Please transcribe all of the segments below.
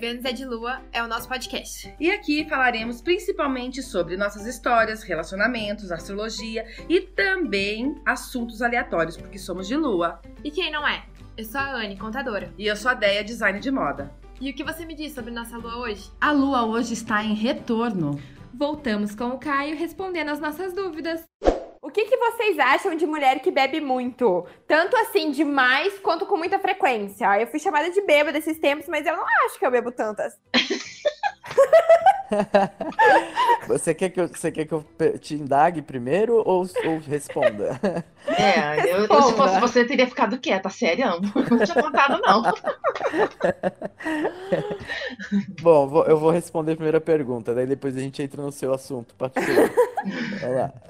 Vênus é de Lua é o nosso podcast. E aqui falaremos principalmente sobre nossas histórias, relacionamentos, astrologia e também assuntos aleatórios, porque somos de Lua. E quem não é? Eu sou a Anne, contadora. E eu sou a Deia, design de moda. E o que você me diz sobre nossa lua hoje? A lua hoje está em retorno. Voltamos com o Caio respondendo as nossas dúvidas. O que, que vocês acham de mulher que bebe muito? Tanto assim, demais, quanto com muita frequência. Eu fui chamada de bêbada esses tempos, mas eu não acho que eu bebo tantas. você, quer que eu, você quer que eu te indague primeiro ou, ou responda? É, eu, eu, se fosse você, teria ficado quieta, sério. Não tinha contado, não. Bom, vou, eu vou responder a primeira pergunta, daí depois a gente entra no seu assunto particular. Vai lá.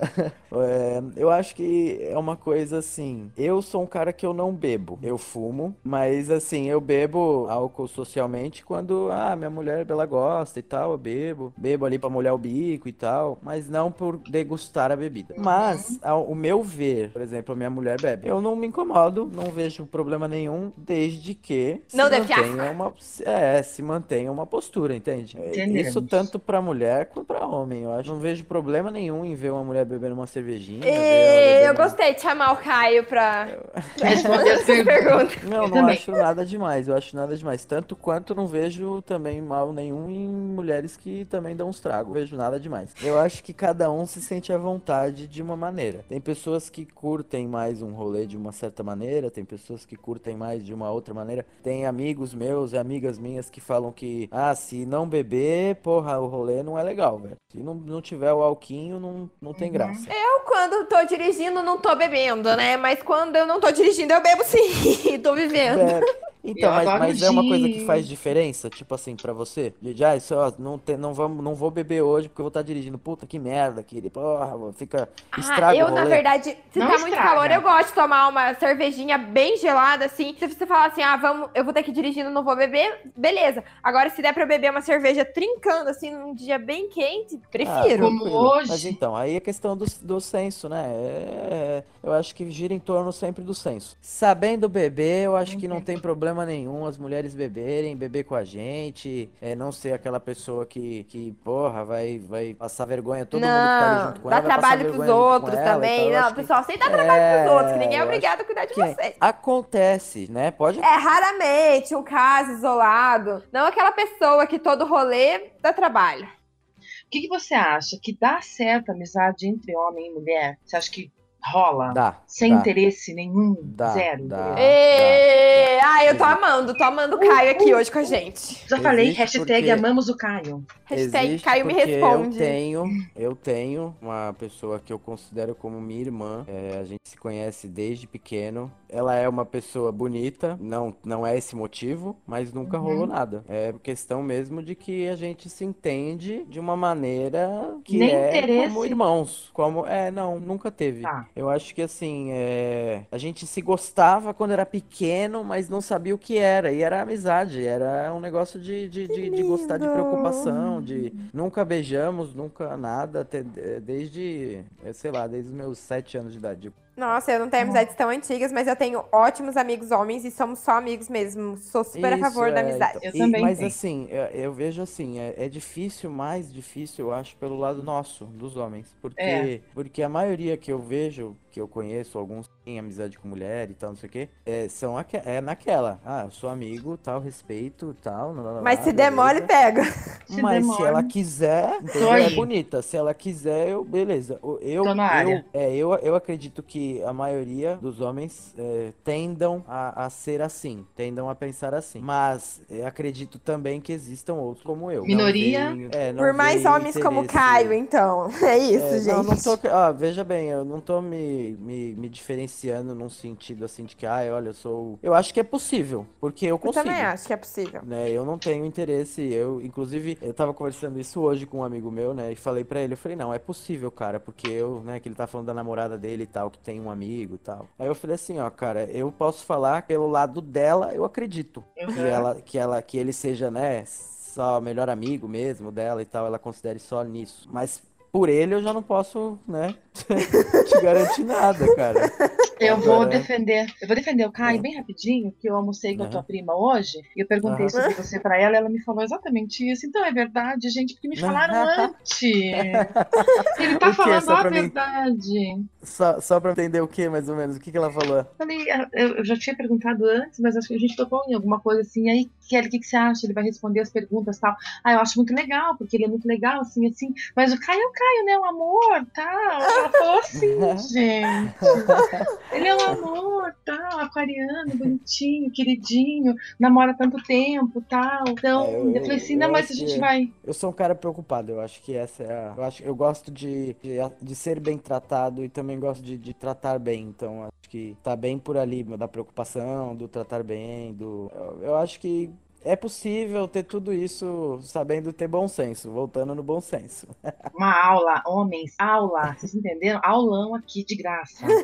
É, eu acho que é uma coisa assim. Eu sou um cara que eu não bebo. Eu fumo, mas assim, eu bebo álcool socialmente quando ah, minha mulher ela gosta e tal, eu bebo. Bebo ali para molhar o bico e tal, mas não por degustar a bebida. Mas, ao, o meu ver, por exemplo, a minha mulher bebe. Eu não me incomodo, não vejo problema nenhum, desde que não se mantenha uma, é, se mantenha uma postura, entende? Entendemos. Isso tanto para mulher quanto para homem. Eu acho, não vejo problema nenhum em ver uma mulher bebendo uma cervejinha. E... Eu gostei de chamar o Caio para responder essa pergunta. Não, não acho nada demais. Eu acho nada demais. Tanto quanto não vejo também mal nenhum em mulheres que também dão uns tragos. Não vejo nada demais. Eu acho que cada um se sente à vontade de uma maneira. Tem pessoas que curtem mais um rolê de uma certa maneira, tem pessoas que curtem mais de uma outra maneira. Tem amigos meus e amigas minhas que falam que, ah, se não beber, porra, o rolê não é legal, velho. Se não, não tiver o alquinho, não, não tem uhum. graça. Eu, quando tô dirigindo, não tô bebendo, né? Mas quando eu não tô dirigindo, eu bebo sim. tô vivendo. É. Então, mas, mas é uma coisa que faz diferença, tipo assim, pra você? De, ah, isso, ó, não, te, não, vamos, não vou beber hoje porque eu vou estar tá dirigindo. Puta, que merda, que porra, fica, estraga ah, eu, na verdade, se não tá estraga. muito calor, eu gosto de tomar uma cervejinha bem gelada, assim. Se você falar assim, ah, vamos, eu vou ter que ir dirigindo, não vou beber, beleza. Agora, se der pra beber uma cerveja trincando, assim, num dia bem quente, prefiro. Ah, como hoje. Mas então, aí a questão do, do senso, né? É, eu acho que gira em torno sempre do senso. Sabendo beber, eu acho que não tem problema problema nenhum as mulheres beberem, beber com a gente, é, não ser aquela pessoa que, que porra, vai, vai passar vergonha todo não, mundo que tá junto com dá ela. Dá trabalho pros outros também. Não, pessoal, sem dar trabalho é, pros outros, que ninguém é obrigado a cuidar de vocês. Acontece, né? Pode. É raramente um caso isolado. Não aquela pessoa que todo rolê dá trabalho. O que, que, você acha? Que dá certo a amizade entre homem e mulher? Você acha que rola? Dá. Sem dá. interesse nenhum? Dá, zero? Dá, e... dá. Ah, eu tô amando, tô amando o Caio aqui hoje com a gente. Já falei, hashtag amamos o Caio. Hashtag Caio me responde. Eu tenho, eu tenho uma pessoa que eu considero como minha irmã. É, a gente se conhece desde pequeno. Ela é uma pessoa bonita, não, não é esse motivo, mas nunca uhum. rolou nada. É questão mesmo de que a gente se entende de uma maneira que Nem é interesse. como irmãos. Como, é, não, nunca teve. Tá. Eu acho que assim, é... a gente se gostava quando era pequeno, mas não sabia o que era. E era amizade, era um negócio de, de, de, de gostar de preocupação, de nunca beijamos, nunca nada, até, desde, sei lá, desde os meus sete anos de idade. Nossa, eu não tenho amizades tão antigas, mas eu tenho ótimos amigos homens e somos só amigos mesmo. Sou super Isso, a favor é, da amizade. Então, eu e, também. Mas tenho. assim, eu, eu, vejo assim, é, é, difícil, mais difícil, eu acho, pelo lado nosso, dos homens. Porque, é. porque a maioria que eu vejo, que eu conheço, alguns têm amizade com mulher e tal, não sei o quê, é, são aqu é naquela. Ah, eu sou amigo, tal, respeito, tal. mas se demole, pega. Se mas se ela quiser, entendeu? é bonita. Se ela quiser, eu, beleza. Eu, eu, eu, é, eu, eu acredito que a maioria dos homens é, tendam a, a, ser assim, tendam a pensar assim. Mas é, acredito também que existam outros como eu. Minoria? Veio, é, Por mais homens como Caio, então. É isso, é, gente. Não, não tô, ó, veja bem, eu não tô me, me, me, diferenciando num sentido assim de que, ah, olha, eu sou. Eu acho que é possível, porque eu consigo. Eu também acho que é possível. Né? Eu não tenho interesse. Eu, inclusive, eu tava conversando isso hoje com um amigo meu, né? E falei para ele, eu falei, não, é possível, cara, porque eu, né, que ele tá falando da namorada dele e tal, que tem um amigo e tal. Aí eu falei assim, ó, cara, eu posso falar pelo lado dela, eu acredito uhum. que ela, que ela, que ele seja, né, só melhor amigo mesmo dela e tal, ela considere só nisso. Mas por ele eu já não posso, né, te garantir nada, cara. Eu vou defender, eu vou defender o Caio bem rapidinho, que eu almocei com a tua Aham. prima hoje, e eu perguntei Aham. sobre você pra ela, e ela me falou exatamente isso. Então é verdade, gente, porque me falaram antes. Ele tá falando Só a mim- verdade. Só, só pra entender o que, mais ou menos? O que, que ela falou? Falei, ah, eu já tinha perguntado antes, mas acho que a gente tocou em alguma coisa assim. Aí, Kelly, o que, que você acha? Ele vai responder as perguntas e tal. Ah, eu acho muito legal, porque ele é muito legal, assim, assim. Mas o Caio é o Caio, né? O amor, tal. Ela falou assim, gente. Ele é um amor, tal, aquariano, bonitinho, queridinho, namora tanto tempo, tal. Então, É, eu, eu- falei assim, eu não, mas a gente vai. Eu sou um cara preocupado, eu acho que essa é a. Eu, acho, eu gosto de, de, de ser bem tratado e também gosto de, de tratar bem. Então, acho que tá bem por ali, da preocupação, do tratar bem, do. Eu, eu acho que é possível ter tudo isso sabendo ter bom senso, voltando no bom senso. Uma aula, homens, aula. Vocês entenderam? Aulão aqui de graça.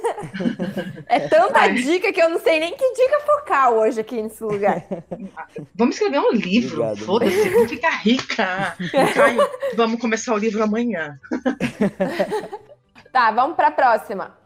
É tanta Ai. dica que eu não sei nem que dica focar hoje aqui nesse lugar. Vamos escrever um livro. Foda-se, vamos ficar rica. Caio, vamos começar o livro amanhã. Tá, vamos pra próxima.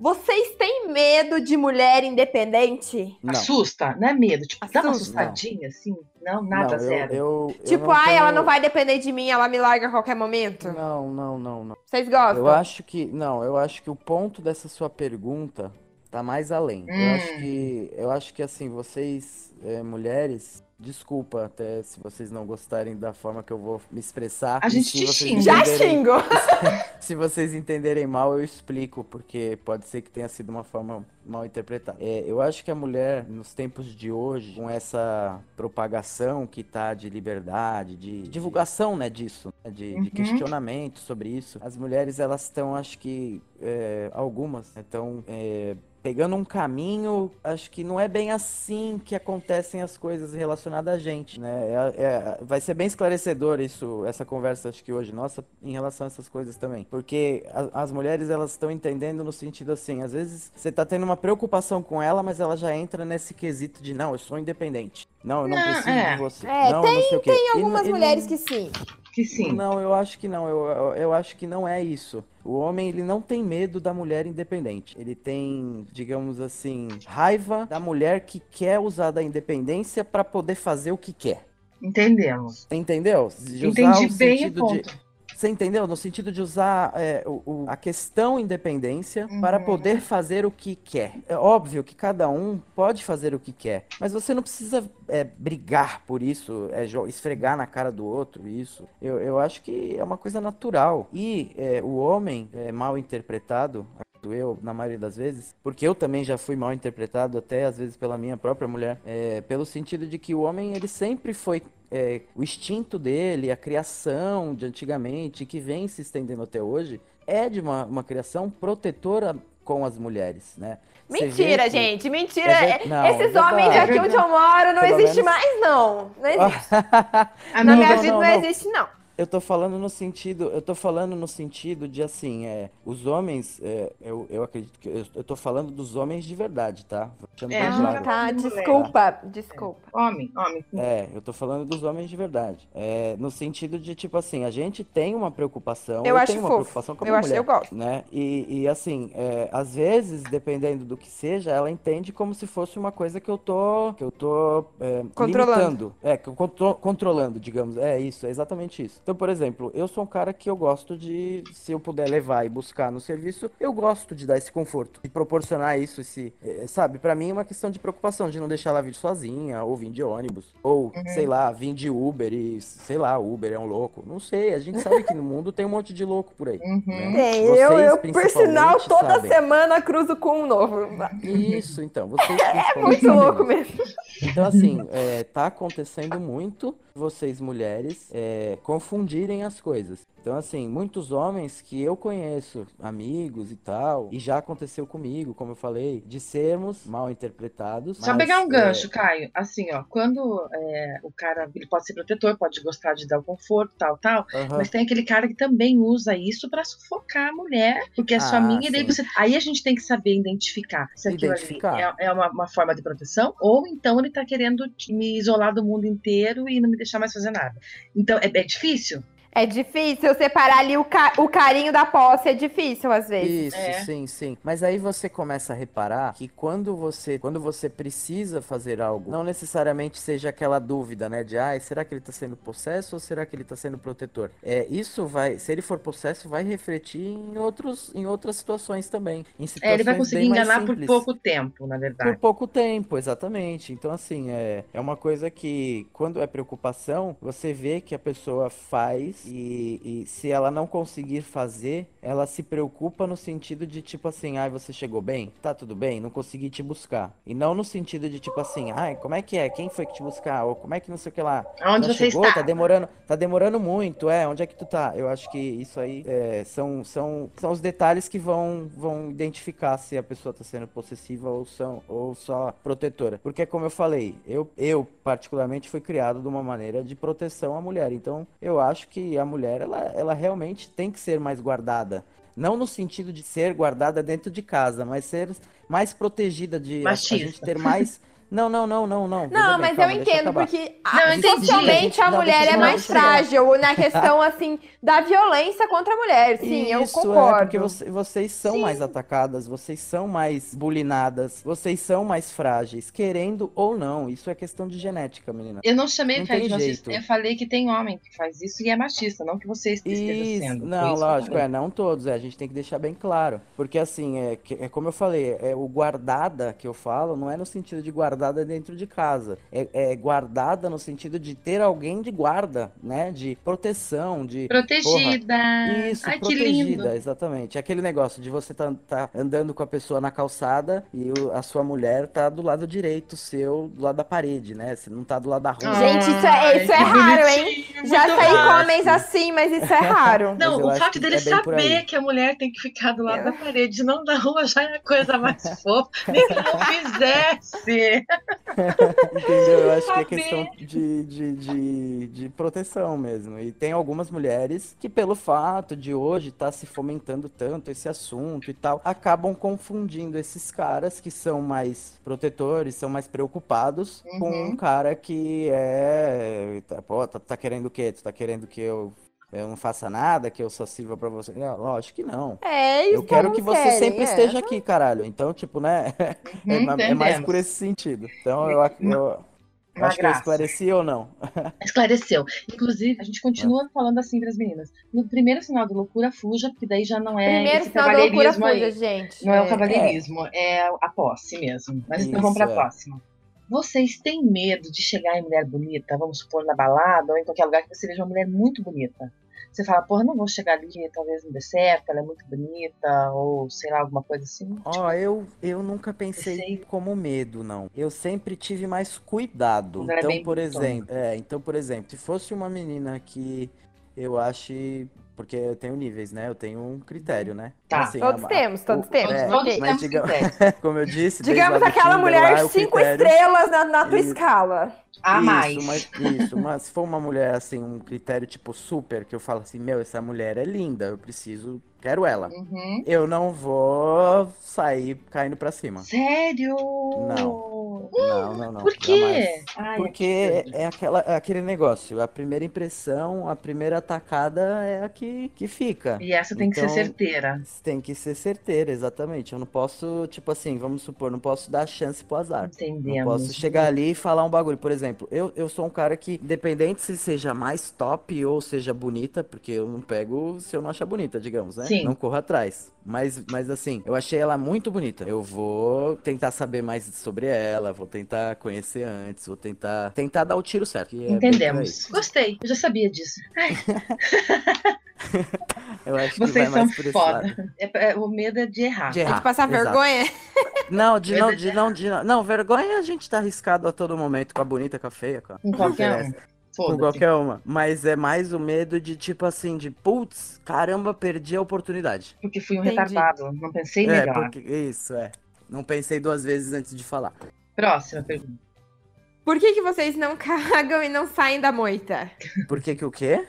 Vocês têm medo de mulher independente? Não. Assusta, não é medo. Tipo, dá uma Assusta. assustadinha, assim. Não, nada, não, eu- zero. Eu, eu Tipo, não ai, ela tenho- não vai depender de mim, ela me larga a qualquer momento? Não, não, não, não. Vocês gostam? Eu acho que. Não, eu acho que o ponto dessa sua pergunta tá mais além. Eu Hum. acho que. Eu acho que assim, vocês, eh, mulheres, desculpa até se vocês não gostarem da forma que eu vou me expressar. A gente se te vocês xinga. Já entenderem- xingo! Se vocês entenderem mal, eu explico, porque pode ser que tenha sido uma forma mal interpretada. É, eu acho que a mulher, nos tempos de hoje, com essa propagação que tá de liberdade, de divulgação, né, disso, né, de, de Uhum. questionamento sobre isso, as mulheres, elas estão, acho que, é, algumas, estão pegando um caminho, acho que não é bem assim que acontecem as coisas relacionadas a gente, né? É- é- vai ser bem esclarecedor isso, essa conversa, acho que hoje, nossa, em relação a essas coisas também. Porque a- as mulheres, elas estão entendendo no sentido assim, às vezes você tá tendo uma preocupação com ela, mas ela já entra nesse quesito de, não, eu sou independente. Não, eu não Não, preciso é. de você. É, não, não sei o quê. E n- Algumas e mulheres não- que sim. Que sim. não, eu acho que não. Eu, eu, eu acho que não é isso. O homem, ele não tem medo da mulher independente. Ele tem, digamos assim, raiva da mulher que quer usar da independência para poder fazer o que quer. Entendemos. Entendeu? De usar Entendi o bem o sentido de- ponto. Você entendeu? No sentido de usar é, o- o- a questão independência para Uhum. poder fazer o que quer. É óbvio que cada um pode fazer o que quer, mas você não precisa é, brigar por isso, é, esfregar na cara do outro isso. Eu, eu acho que é uma coisa natural. E é, o homem é mal interpretado, eu, na maioria das vezes, porque eu também já fui mal interpretado, até às vezes pela minha própria mulher, é, pelo sentido de que o homem ele sempre foi é, o instinto dele, a criação de antigamente, que vem se estendendo até hoje, é de uma, uma criação protetora com as mulheres, né? Mentira, que- gente, mentira. É ver- não, Esses é homens aqui onde eu moro não Pelo existe menos- mais, não. Não existe. Na minha vida não, não. existe, não. Eu tô falando no sentido, eu tô falando no sentido de assim, é, os homens, é, eu, eu acredito que eu, eu tô falando dos homens de verdade, tá? Deixando É, bem a gente claro. Tá, Mulher. desculpa, desculpa. homem, homem. É, eu tô falando dos homens de verdade. É, no sentido de, tipo assim, a gente tem uma preocupação. Eu acho tenho uma fofo. preocupação com a Eu minha acho- mulher, eu gosto. Né? E, e assim, é, às vezes, dependendo do que seja, ela entende como se fosse uma coisa que eu tô. Que eu tô é, Controlando. limitando. É, que eu contro- controlando, digamos. É isso, é exatamente isso. Então, por exemplo, eu sou um cara que eu gosto de, se eu puder levar e buscar no serviço, eu gosto de dar esse conforto, de proporcionar isso, esse, eh, sabe? Pra mim é uma questão de preocupação, de não deixar ela vir sozinha, ou vir de ônibus, ou, sei lá, vir de Uber e, sei lá, Uber é um louco. Não sei, a gente sabe que no mundo tem um monte de louco por aí. Uhum. né? Tem, Vocês, eu, eu, por sinal, toda sabem. semana cruzo com um novo. Isso, então, vocês É muito louco mesmo. Então, assim, é, tá acontecendo muito vocês, mulheres, é, confundirem as coisas. Então, assim, muitos homens que eu conheço, amigos e tal, e já aconteceu comigo, como eu falei, de sermos mal interpretados. Só mas, pegar um é, gancho, Caio. Assim, ó, quando é, o cara ele pode ser protetor, pode gostar de dar o conforto, tal, tal, aham. mas tem aquele cara que também usa isso pra sufocar a mulher, porque é sua Ah, amiga, e daí sim. você. Aí a gente tem que saber identificar se aquilo Identificar. ali é, é uma, uma forma de proteção, ou então ele tá querendo me isolar do mundo inteiro e não me deixar mais fazer nada. Então, é, é difícil? É difícil separar ali o, ca o carinho da posse, é difícil às vezes. Isso, É. sim, sim. Mas aí você começa a reparar que quando você, quando você precisa fazer algo, não necessariamente seja aquela dúvida, né, de, ai, será que ele tá sendo possesso ou será que ele tá sendo protetor? É, isso vai, se ele for possesso, vai refletir em outros, em outras situações também, em É, ele vai situações conseguir enganar por pouco tempo, na Por verdade. pouco tempo, exatamente. Então, assim, é, é uma coisa que, quando é preocupação, você vê que a pessoa faz e, e se ela não conseguir fazer, ela se preocupa no sentido de, tipo assim, ai, você chegou bem? Tá tudo bem? Não consegui te buscar. E não no sentido de, tipo assim, ai, como é que é? Quem foi que te buscar? Ou como é que não sei o que lá? Onde você chegou? está? Tá demorando, tá demorando muito, é. Onde é que tu tá? Eu acho que isso aí é, são, são, são os detalhes que vão, vão identificar se a pessoa tá sendo possessiva ou, são, ou só protetora. Porque, como eu falei, eu, eu particularmente fui criado de uma maneira de proteção à mulher. Então, eu acho que a mulher, ela, ela realmente tem que ser mais guardada. Não no sentido de ser guardada dentro de casa, mas ser mais protegida de a- a gente ter mais. Não, não, não, não, não. Não, mas calma, eu entendo, porque socialmente a mulher é mais frágil na questão, assim, da violência contra a mulher. Sim, eu Isso, é, concordo. porque você- vocês são mais atacadas, vocês são mais bulinadas, vocês são mais frágeis, querendo ou não. Isso é questão de genética, menina. Eu não chamei de machista. jeito. Eu falei que tem homem que faz isso e é machista, não que você esteja Isso, sendo. Não, lógico, é, não todos, é, a gente tem que deixar bem claro, porque assim, é, é como eu falei, é o guardada que eu falo, não é no sentido de guardada dentro de casa, é, é guardada no sentido de ter alguém de guarda, né, de proteção, de Protegida. Isso, Ai, que lindo. protegida, exatamente. Aquele negócio de você tá, tá andando com a pessoa na calçada e o- a sua mulher tá do lado direito seu, do lado da parede, né? Você não tá do lado da rua. Gente, isso é- isso é raro, hein? Já saí com homens assim, mas isso é raro. Não, o fato dele é saber que a mulher tem que ficar do lado da parede, não da rua, já é a coisa mais fofa. Nem que não fizesse. Entendeu? Eu acho que é questão de, de, de, de proteção mesmo. E tem algumas mulheres que, pelo fato de hoje estar se fomentando tanto esse assunto e tal, acabam confundindo esses caras que são mais protetores, são mais preocupados, com Uhum. um cara que é. tá, Pô, tá, tá querendo o quê? Tu tá querendo que eu. Eu não faça nada, que eu só sirva pra você. Não, lógico que não. É isso Eu quero que você querem, sempre é. esteja aqui, caralho. Então, tipo, né? É, Uhum, é mais por esse sentido. Então, eu, eu Uma acho que eu graça. esclareci ou não. Esclareceu. Inclusive, a gente continua falando assim para as meninas. No primeiro sinal de loucura, fuja, porque daí já não é Primeiro esse sinal da loucura aí. fuja, gente. Não é o É. cavalheirismo, é a posse mesmo. Mas então vamos Isso, para a é. próxima. Vocês têm medo de chegar em mulher bonita, vamos supor, na balada ou em qualquer lugar que você veja uma mulher muito bonita? Você fala, porra, não vou chegar ali, talvez não dê certo, ela é muito bonita, ou sei lá, alguma coisa assim. Ó, eu, eu nunca pensei Sei. como medo, não. Eu sempre tive mais cuidado. Então, por exemplo, é, então, por exemplo, se fosse uma menina que eu ache. Porque eu tenho níveis, né? Eu tenho um critério, né? Tá. Assim, Todos a- temos, todos o- temos. é, Todos mas temos diga- critérios. Como eu disse, Digamos aquela Tinder mulher lá, cinco critério- estrelas na, na tua Isso. escala. A Isso, mais. mas, isso, mas se for uma mulher assim, um critério tipo super, que eu falo assim, meu, essa mulher é linda, eu preciso, quero ela. Uhum. Eu não vou sair caindo pra cima. Sério? Não. Não, não, não. Por quê? Ai, Porque absurdo. é, aquela, é aquele negócio, a primeira impressão, a primeira atacada é a que, que fica. E essa tem que ser Então, certeira. Tem que ser certeira, exatamente. Eu não posso, tipo assim, vamos supor, não posso dar chance pro azar. Não Entendemos. posso chegar ali e falar um bagulho. Por exemplo, eu, eu sou um cara que, independente se seja mais top ou seja bonita, porque eu não pego se eu não achar bonita, digamos, né? Sim. Não corro atrás. Mas, mas assim, eu achei ela muito bonita. Eu vou tentar saber mais sobre ela, vou tentar conhecer antes, vou tentar tentar dar o tiro certo. é. Entendemos. Gostei. Eu já sabia disso. Eu acho que vocês vai são mais por esse foda. lado. É- é- o medo é de errar. De Tem errar, que passar exato. vergonha. Não, de não, de de não, de não. Não, vergonha a gente tá arriscado a todo momento, com a bonita, com a feia, com a... Com qualquer um. Com qualquer uma. Mas é mais o medo de, tipo assim, de putz, caramba, perdi a oportunidade. Porque fui um Entendi. retardado. Não pensei É, melhor. porque. Isso, é. Não pensei duas vezes antes de falar. Próxima pergunta. Por que, que vocês não cagam e não saem da moita? Por que que o quê?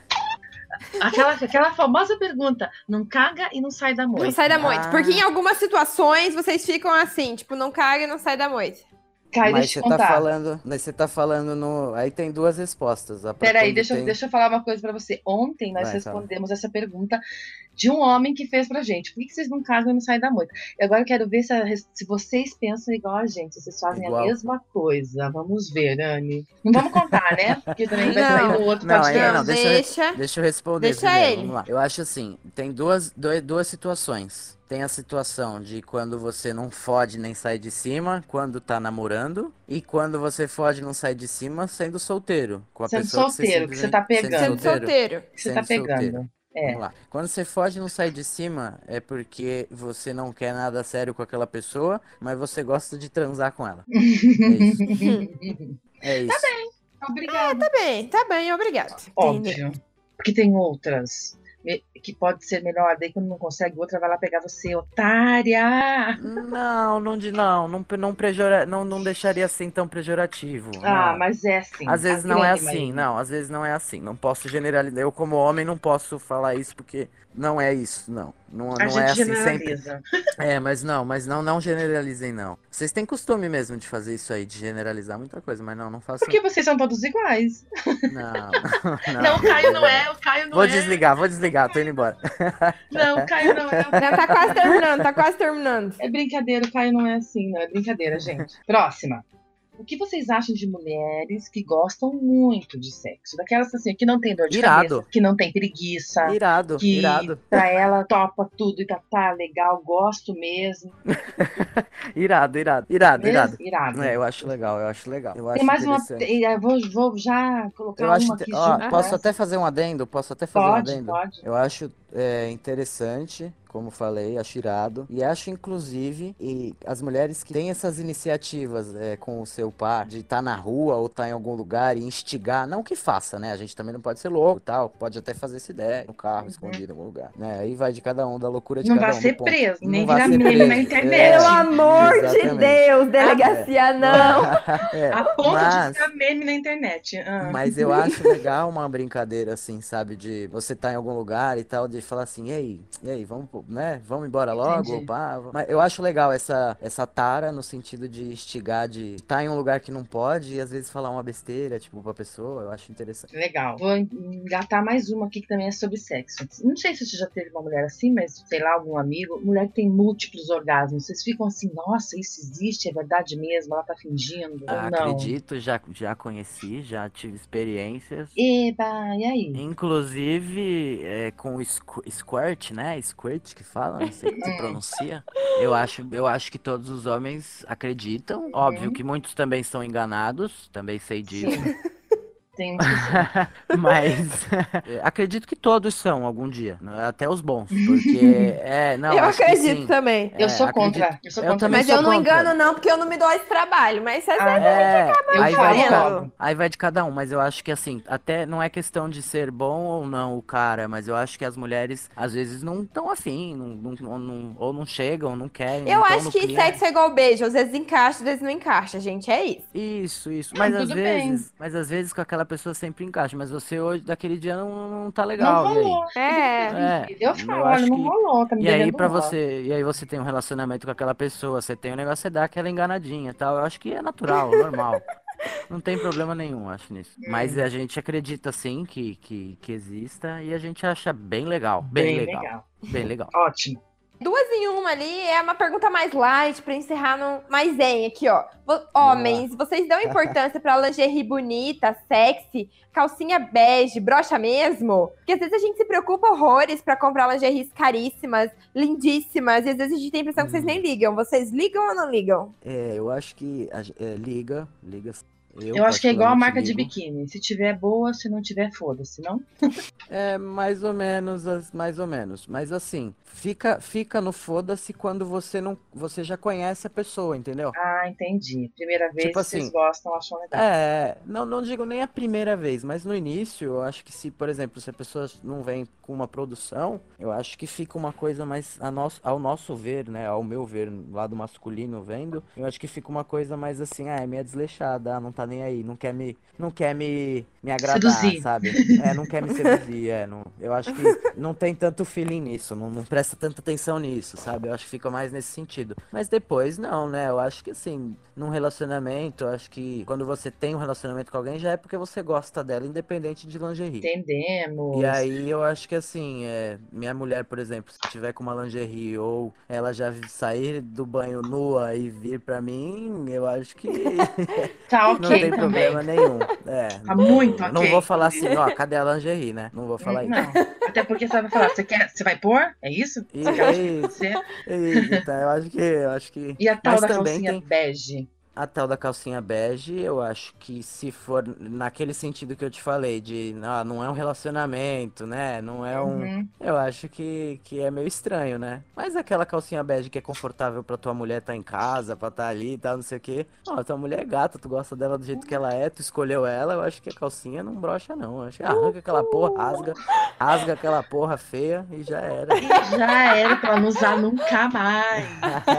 Aquela, aquela famosa pergunta. Não caga e não sai da Não moita. sai da moita. Ah. Porque em algumas situações vocês ficam assim, tipo, não caga e não sai da moita. Caio, Mas deixa você eu te contar. tá falando. Mas você tá falando no. Aí tem duas respostas. Peraí, deixa, eu- tem- deixa eu falar uma coisa pra você. Ontem nós Vai, respondemos essa pergunta de um homem que fez pra gente. Por que que vocês não casam e não saem da moita? E agora eu quero ver se, a se vocês pensam igual a gente, se vocês fazem Igual. a mesma coisa. Vamos ver, Anne. Não vamos contar, né? Porque também vai sair no outro Não, podcast. ainda Não, deixa eu- deixa. Deixa eu responder Deixa primeiro, ele. vamos lá. Eu acho assim, tem duas, dois- duas situações. Tem a situação de quando você não fode nem sai de cima, quando tá namorando, e quando você fode e não sai de cima, sendo solteiro. Com a Sendo pessoa solteiro, que você tá simplesmente- pegando. Sendo solteiro. que você tá sendo solteiro. É. Vamos lá. Quando você foge e não sai de cima, é porque você não quer nada sério com aquela pessoa, mas você gosta de transar com ela. É isso. É isso. Obrigada. Tá bem, tá bem, obrigado. Entendi. Óbvio. Porque tem outras. Que pode ser melhor, daí quando não consegue, outra vai lá pegar você, otária! Não, não, de- não, não, não, pejora, não, não deixaria assim tão pejorativo. Ah, não. mas é assim. Às vezes não é assim, não, às vezes não é assim. Não posso generalizar. Eu, como homem, não posso falar isso porque não é isso, não. Não, A não gente é assim sempre. É, mas não, mas não, não generalizem, não. Vocês têm costume mesmo de fazer isso aí, de generalizar muita coisa, mas não, não façam. Porque vocês são todos iguais. Não, Não, o Caio não é, o Caio não Vou é. desligar, vou desligar, tô indo embora. Não, o Caio não é. Não, tá quase terminando, tá quase terminando. É brincadeira, o Caio não é assim, não. É brincadeira, gente. Próxima. O que vocês acham de mulheres que gostam muito de sexo? Daquelas assim, que não tem dor de Irado. cabeça, que não tem preguiça, Irado, que irado, pra ela topa tudo e tá, tá legal, gosto mesmo. irado, irado, irado, irado. Irado. É, eu acho legal, eu acho legal. Eu acho Tem mais uma. Eu vou, vou já colocar Eu uma acho, aqui ó, posso até fazer um adendo, posso até fazer um Pode, adendo. pode. Eu acho é, interessante, como falei, acho irado. E acho, inclusive, e as mulheres que têm essas iniciativas é, com o seu par, de estar na rua ou estar em algum lugar e instigar, não que faça, né? A gente também não pode ser louco e tal, pode até fazer essa ideia no carro, escondido em algum lugar. Né? Aí vai de cada um, da loucura de Não cada vai um. ser preso, Não nem vai virar ser meme na preso. internet. É, Pelo amor de. Deus, delegacia não. É, A ponto mas- de ser meme na internet. Ah. Mas eu acho legal uma brincadeira assim, sabe? De você estar em algum lugar e tal, de falar assim, e aí, e aí, vamos, né? Vamos embora logo, pá. Mas eu acho legal essa, essa tara no sentido de instigar, de estar em um lugar que não pode e às vezes falar uma besteira, tipo, pra pessoa, eu acho interessante. Legal. Vou engatar mais uma aqui que também é sobre sexo. Não sei se você já teve uma mulher assim, mas sei lá, algum amigo. Mulher que tem múltiplos orgasmos. Vocês ficam assim, nossa, isso existe, é verdade mesmo, ela tá fingindo. Ah, acredito, já, já conheci, já tive experiências. Eba, e aí? Inclusive é, com o squirt, né? Squirt que fala, não sei como se pronuncia. Eu acho, eu acho que todos os homens acreditam. Óbvio que muitos também são enganados, também sei disso. Sim. Tem. Mas é, acredito que todos são algum dia, né? até os bons, porque é, não, eu acredito também. Eu É, sou acredito. contra. Eu sou Eu contra. também Mas sou eu não contra. engano, não, porque eu não me dou esse trabalho. Mas às Ah, vezes É, Eu aí vai, cada, aí vai de cada um, mas eu acho que assim, até não é questão de ser bom ou não o cara, mas eu acho que as mulheres às vezes não estão afim, não, não- ou não- ou não chegam, não querem. Eu não acho que clima. sexo é igual beijo, às vezes encaixa, às vezes não encaixa, gente, é isso. Isso, isso. Mas às tudo bem. vezes, mas às vezes com aquela pessoa sempre encaixa, mas você hoje, daquele dia, não, não tá Não legal, e aí? rolou. É. É, Eu eu falo, acho olha, não que- rolou, tá me E aí uma. você, e aí você tem um relacionamento com aquela pessoa, você tem um negócio, você dá aquela enganadinha e tal. Eu acho que é natural, normal. Não tem problema nenhum, acho nisso. Mas a gente acredita sim que, que, que exista e a gente acha bem legal, bem, Bem legal, legal. bem legal. Ótimo. Duas em uma ali é uma pergunta mais light pra encerrar no mais zen aqui, ó. Homens, vocês dão importância pra lingerie bonita, sexy, calcinha bege, brocha mesmo? Porque às vezes a gente se preocupa horrores pra comprar lingeries caríssimas, lindíssimas, e às vezes a gente tem a impressão que vocês nem ligam. Vocês ligam ou não ligam? É, eu acho que a é, liga, liga. Eu, acho que é igual a marca de biquíni. Se tiver boa, se não tiver, foda-se, não? É, mais ou menos, as- mais ou menos. Mas assim, fica, fica no foda-se quando você não, você já conhece a pessoa, entendeu? Ah, entendi. Primeira vez Tipo vocês assim, gostam, acham legal. É, não, não digo nem a primeira vez, mas no início, eu acho que se, por exemplo, se a pessoa não vem com uma produção, eu acho que fica uma coisa mais a nosso, ao nosso ver, né, ao meu ver, lado masculino vendo, eu acho que fica uma coisa mais assim, ah, é meio desleixada, ah, não tá tá nem aí, não quer me, não quer me, me agradar, Seduzir. sabe? É, não quer me seduzir, é, não, eu acho que não tem tanto feeling nisso, não, não presta tanta atenção nisso, sabe? Eu acho que fica mais nesse sentido. Mas depois, não, né? Eu acho que assim, num relacionamento, eu acho que quando você tem um relacionamento com alguém, já é porque você gosta dela, independente de lingerie. Entendemos. E aí eu acho que assim, é, minha mulher, por exemplo, se tiver com uma lingerie ou ela já sair do banho nua e vir pra mim, eu acho que Tá não ok tem problema nenhum. É, Tá muito não ok. vou falar assim, ó, cadê a lingerie, né? Não vou falar isso. Não. Até porque você vai falar, você quer, você vai pôr? É isso? E, quer e, você? eu acho que, eu acho que E a tal Mas da calcinha tem- bege? A tal da calcinha bege, eu acho que se for naquele sentido que eu te falei, de ah, não é um relacionamento, né? Não é um. Uhum. Eu acho que, que é meio estranho, né? Mas aquela calcinha bege que é confortável pra tua mulher estar em casa, pra estar ali e tal, não sei o quê. Ó, tua mulher é gata, tu gosta dela do jeito que ela é, tu escolheu ela, eu acho que a calcinha não brocha, não. Eu acho que arranca aquela porra, rasga, rasga aquela porra feia e já era. Já era pra não usar nunca mais.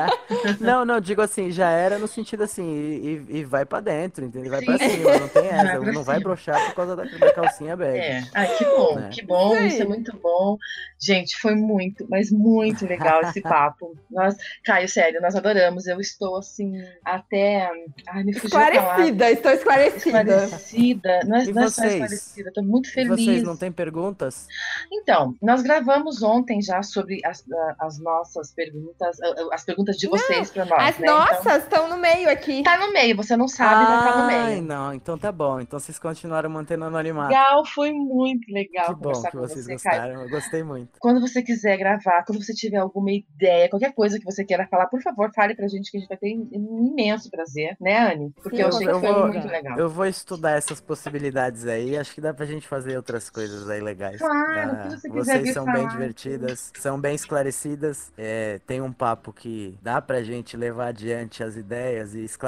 Não, não, digo assim, já era no sentido assim, e, e- e vai pra dentro, entendeu? Vai pra Sim. cima, não tem Vai essa, pra não vai brochar por causa da, da calcinha bege. É. Ai, que bom, Né? que bom, Isso isso é muito bom. Gente, foi muito, mas muito legal esse papo. Nós, Caio, sério, nós adoramos. Eu estou assim, até. Ai, me fugiu. Esclarecida, estou esclarecida. Esclarecida. Não é, E não é só esclarecida, estou muito E feliz. vocês não têm perguntas? Então, nós gravamos ontem já sobre as, as nossas perguntas, as perguntas de vocês para nós. As né? Então, nossas estão no meio aqui. Tá no meio, você não sabe, mas tá no Ai, meio. não, então tá bom. Então vocês continuaram mantendo anonimato. Legal, foi muito legal Que bom que com vocês você, Caio. gostaram, eu gostei muito. Quando você quiser gravar, quando você tiver alguma ideia, qualquer coisa que você queira falar, por favor, fale pra gente que a gente vai ter um imenso prazer, né, Anne? Porque Sim, eu achei que foi certeza. muito legal. Eu vou estudar essas possibilidades aí, acho que dá pra gente fazer outras coisas aí legais. Claro, Ah, o que você quiser vocês são falar. bem divertidas, são bem esclarecidas, é, tem um papo que dá pra gente levar adiante as ideias e esclarecer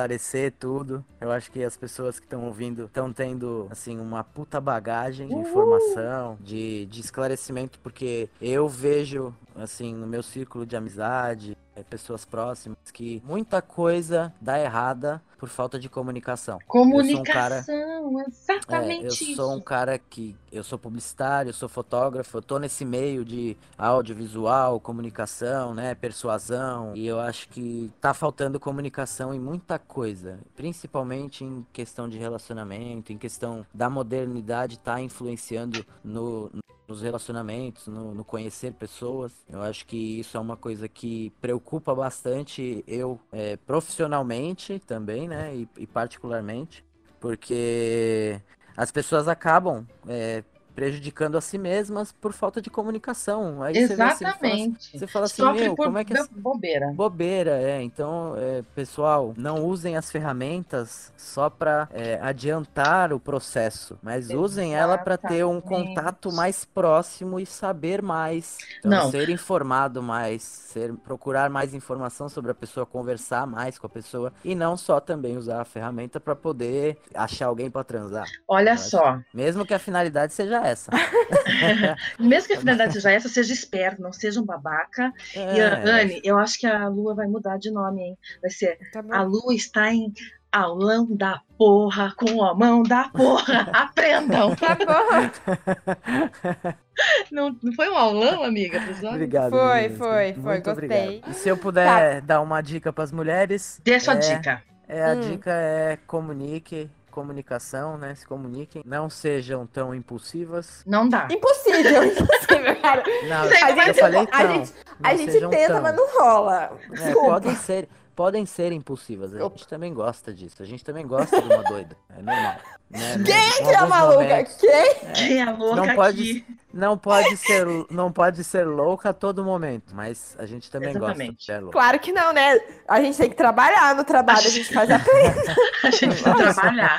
tudo. Eu acho que as pessoas que estão ouvindo estão tendo, assim, uma puta bagagem de informação, de, de esclarecimento, porque eu vejo, assim, no meu círculo de amizade, pessoas próximas, que muita coisa dá errada por falta de comunicação. Comunicação, É, exatamente eu isso. sou um cara que eu sou publicitário, eu sou fotógrafo, eu tô nesse meio de audiovisual, comunicação, né, persuasão, e eu acho que tá faltando comunicação em muita coisa, principalmente em questão de relacionamento, em questão da modernidade tá influenciando no nos relacionamentos, no, no conhecer pessoas. Eu acho que isso é uma coisa que preocupa bastante eu eh, profissionalmente também, né? E, e particularmente, porque as pessoas acabam eh, prejudicando a si mesmas por falta de comunicação. Aí você vê assim, fala assim- Exatamente. você fala assim, Sofre meu, por como é que é bo- bobeira. Bobeira, é. Então, é, pessoal, não usem as ferramentas só para adiantar o processo, mas usem ela para ter um contato mais próximo e saber mais. Então, Não. ser informado mais, ser, procurar mais informação sobre a pessoa, conversar mais com a pessoa e não só também usar a ferramenta para poder achar alguém para transar, Olha acho- só, mesmo que a finalidade seja essa. mesmo que a finalidade seja essa, seja esperto, não seja um babaca. E, É, Anne, eu acho que a Lua vai mudar de nome, hein? Vai ser Tá. A Lua está em aulão da porra com a mão da porra. Aprendam. Tá bom. Não, não foi um aulão, amiga? Obrigado. Foi, meninas. foi, foi, Muito gostei. obrigado. E se eu puder dar uma dica para as mulheres, Dê sua É. dica. é, a Hum. dica é comunique, comunicação, né? Se comuniquem, não sejam tão impulsivas. Não dá. Impossível, impossível, cara. Não, Sei, eu falei a tão. gente- não A gente tenta, tão. mas não rola. É, podem ser, podem ser impulsivas. A gente também gosta disso. A gente também gosta de uma doida. É normal. Né? Quem Em que é alguns maluca? momentos- Quem? Quem é louca Não pode, aqui? não pode ser, não pode ser louca a todo momento, mas a gente também gosta de Exatamente. ser louca. Claro que não, né? A gente tem que trabalhar no trabalho, a gente faz a A gente vai trabalhar.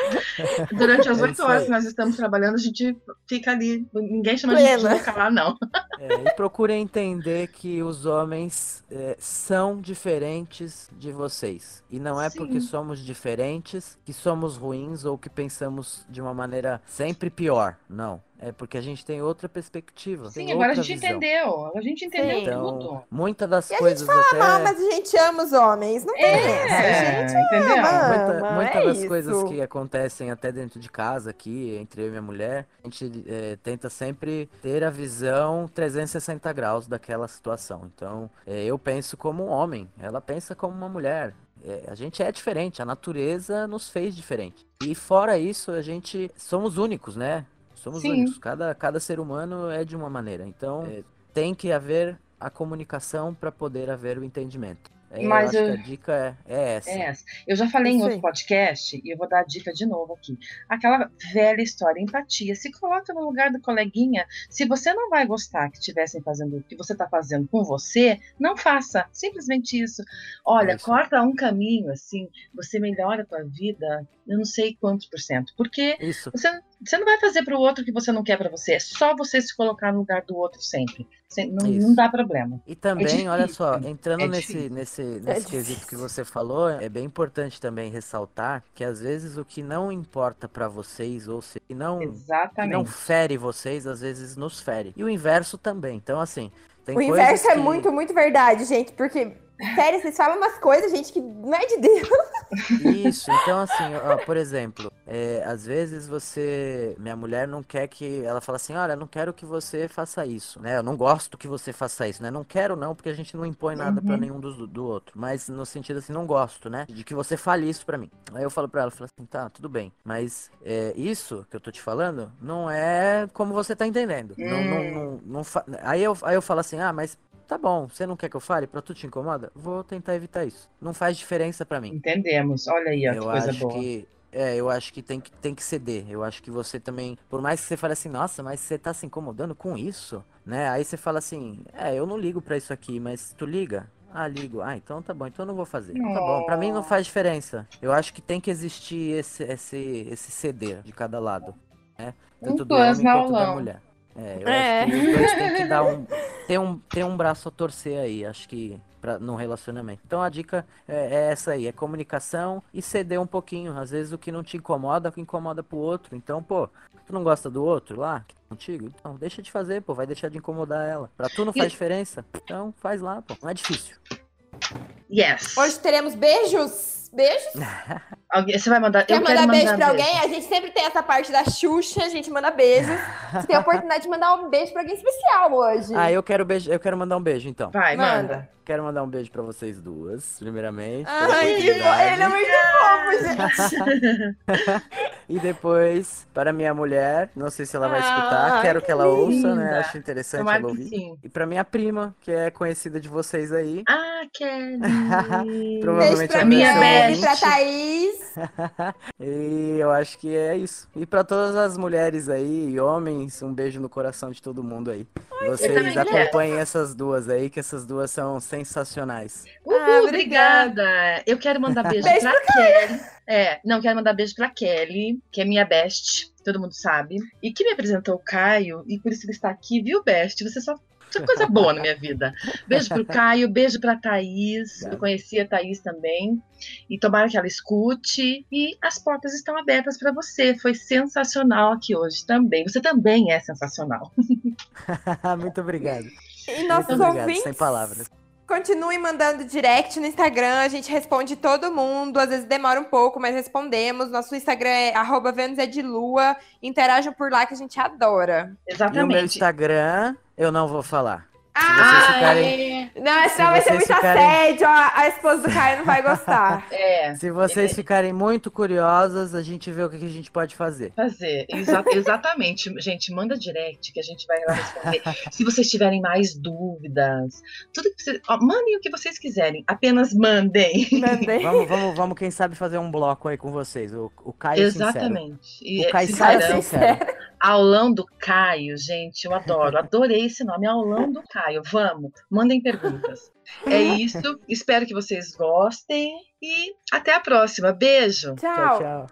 Durante as É oito isso horas que nós estamos trabalhando, a gente fica ali. Ninguém chama a gente de Plena. louca lá, não. É, e procurem entender que os homens é, são diferentes de vocês. E não é Sim. porque somos diferentes que somos ruins ou que pensamos de uma maneira sempre pior. Não. É porque a gente tem outra perspectiva. Sim, agora a gente visão. entendeu. A gente entendeu Sim. Então, tudo. muitas das E a gente coisas fala até. mal, mas a gente ama os homens. Não tem. A É, gente entendeu? ama. Muita, ama, muita é das isso. coisas que acontecem até dentro de casa aqui, entre eu e minha mulher, a gente eh, tenta sempre ter a visão 360 graus daquela situação. Então, eh, eu penso como um homem, ela pensa como uma mulher. Eh, a gente é diferente, a natureza nos fez diferente. E fora isso, a gente somos únicos, né? Somos Sim. únicos. Cada, cada ser humano é de uma maneira. Então, eh, tem que haver a comunicação para poder haver o entendimento. Eh, Mas eu acho eu- que a dica é, é essa. É essa. Eu já falei em outro aí. podcast e eu vou dar a dica de novo aqui. Aquela velha história, empatia. Se coloca no lugar do coleguinha. Se você não vai gostar que estivessem fazendo o que você está fazendo com você, não faça. Simplesmente isso. Olha, É isso. corta um caminho assim, você melhora a tua vida, eu não sei quantos por cento. Porque Isso. você, você não vai fazer para o outro o que você não quer para você. É só você se colocar no lugar do outro sempre. Sem- não, não dá problema. E também, olha difícil, só, entrando é nesse, nesse, nesse quesito difícil. que você falou, é bem importante também ressaltar que às vezes o que não importa pra vocês, ou se não, que não fere vocês, às vezes nos fere. E o inverso também. Então, assim, tem O inverso é que- muito, muito verdade, gente. Porque, sério, vocês falam umas coisas, gente, que não é de Deus. Isso, então assim, ó, por exemplo, é, às vezes você, minha mulher não quer que, ela fala assim, olha, eu não quero que você faça isso, né? Eu não gosto que você faça isso, né? Não quero não, porque a gente não impõe nada pra Uhum. nenhum dos, do outro, mas no sentido assim, não gosto, né? De que você fale isso pra mim. Aí eu falo pra ela, eu falo assim, tá, tudo bem, mas é, isso que eu tô te falando não é como você tá entendendo. Não, não, Hum. não, não fa- Aí eu, aí eu falo assim, ah, mas Tá bom, você não quer que eu fale? Pra tu te incomoda? Vou tentar evitar isso. Não faz diferença pra mim. Entendemos. Olha aí, ó, que Eu coisa acho boa. que. É, eu acho que tem, que tem que ceder. Eu acho que você também. Por mais que você fale assim, nossa, mas você tá se incomodando com isso, né? Aí você fala assim, é, eu não ligo pra isso aqui, mas tu liga? Ah, ligo. Ah, então tá bom, então eu não vou fazer. Então Tá bom, pra mim não faz diferença. Eu acho que tem que existir esse, esse, esse ceder de cada lado, né? Tanto do homem quanto da mulher. É, eu É. acho que os dois têm que dar um. Ter um, ter um braço a torcer aí, acho que. Pra, num relacionamento. Então a dica é, é essa aí, é comunicação e ceder um pouquinho. Às vezes o que não te incomoda, incomoda pro outro. Então, pô, tu não gosta do outro lá, que tá contigo? Então, deixa de fazer, pô, vai deixar de incomodar ela. Pra tu não E- faz diferença? Então, faz lá, pô. Não é difícil. Yes. Hoje teremos beijos. Beijos? Alguém, você vai mandar. Quer eu quero mandar beijo mandar pra alguém? A gente sempre tem essa parte da Xuxa, a gente manda beijos. Você tem a oportunidade de mandar um beijo pra alguém especial hoje. Ah, eu quero beijo, eu quero mandar um beijo então. Vai, Manda. manda. Quero mandar um beijo pra vocês duas, primeiramente. Ai, que fo... ele é muito fofo, gente. E depois, para minha mulher, não sei se ela vai escutar, Ah, quero que que ela ouça, né? linda. Acho interessante Tomara ela que ouvir. sim. E pra minha prima, que é conhecida de vocês aí. Ah, Kelly. Beijo Provavelmente pra a minha Kelly, pra ouvinte. E eu acho que é isso. E pra todas as mulheres aí e homens, um beijo no coração de todo mundo aí. Vocês também quero. acompanhem essas duas aí, que essas duas são sensacionais. Uhul, Ah, obrigada. Eu quero mandar beijo, Beijo pra Kelly. É, não, quero mandar beijo pra Kelly, que é minha best, todo mundo sabe. E que me apresentou o Caio, e por isso ele está aqui, viu, best? Você só. Só coisa boa na minha vida. Beijo pro Caio, beijo pra Thaís. Eu conheci a Thaís também. E tomara que ela escute. E as portas estão abertas pra você. Foi sensacional aqui hoje também. Você também é sensacional. Muito obrigado. E nossos Muito obrigado, ouvintes. sem palavras. Continuem mandando direct no Instagram, a gente responde todo mundo, às vezes demora um pouco, mas respondemos. Nosso Instagram é arroba Vênus é de Lua. Interajam por lá que a gente adora. E o meu Exatamente. Instagram, eu não vou falar. Ah, ficarem- Não, senão Se vai ser muito ficarem- assédio, a, a esposa do Caio não vai gostar. É. Se vocês ficarem muito curiosas, a gente vê o que a gente pode fazer. Fazer, Exa- exatamente. Gente, manda direct que a gente vai lá responder. Se vocês tiverem mais dúvidas, tudo que vocês. ó, mandem o que vocês quiserem, apenas mandem. Mandei. Vamos, vamos, vamos, quem sabe fazer um bloco aí com vocês. O, o Caio Sincero. Exatamente. E, O Caio Sincero. Aulão do Caio, gente, eu adoro. Adorei esse nome, Aulão do Caio. Vamos, mandem perguntas. É isso. Espero que vocês gostem e até a próxima. Beijo. Tchau. Tchau, tchau.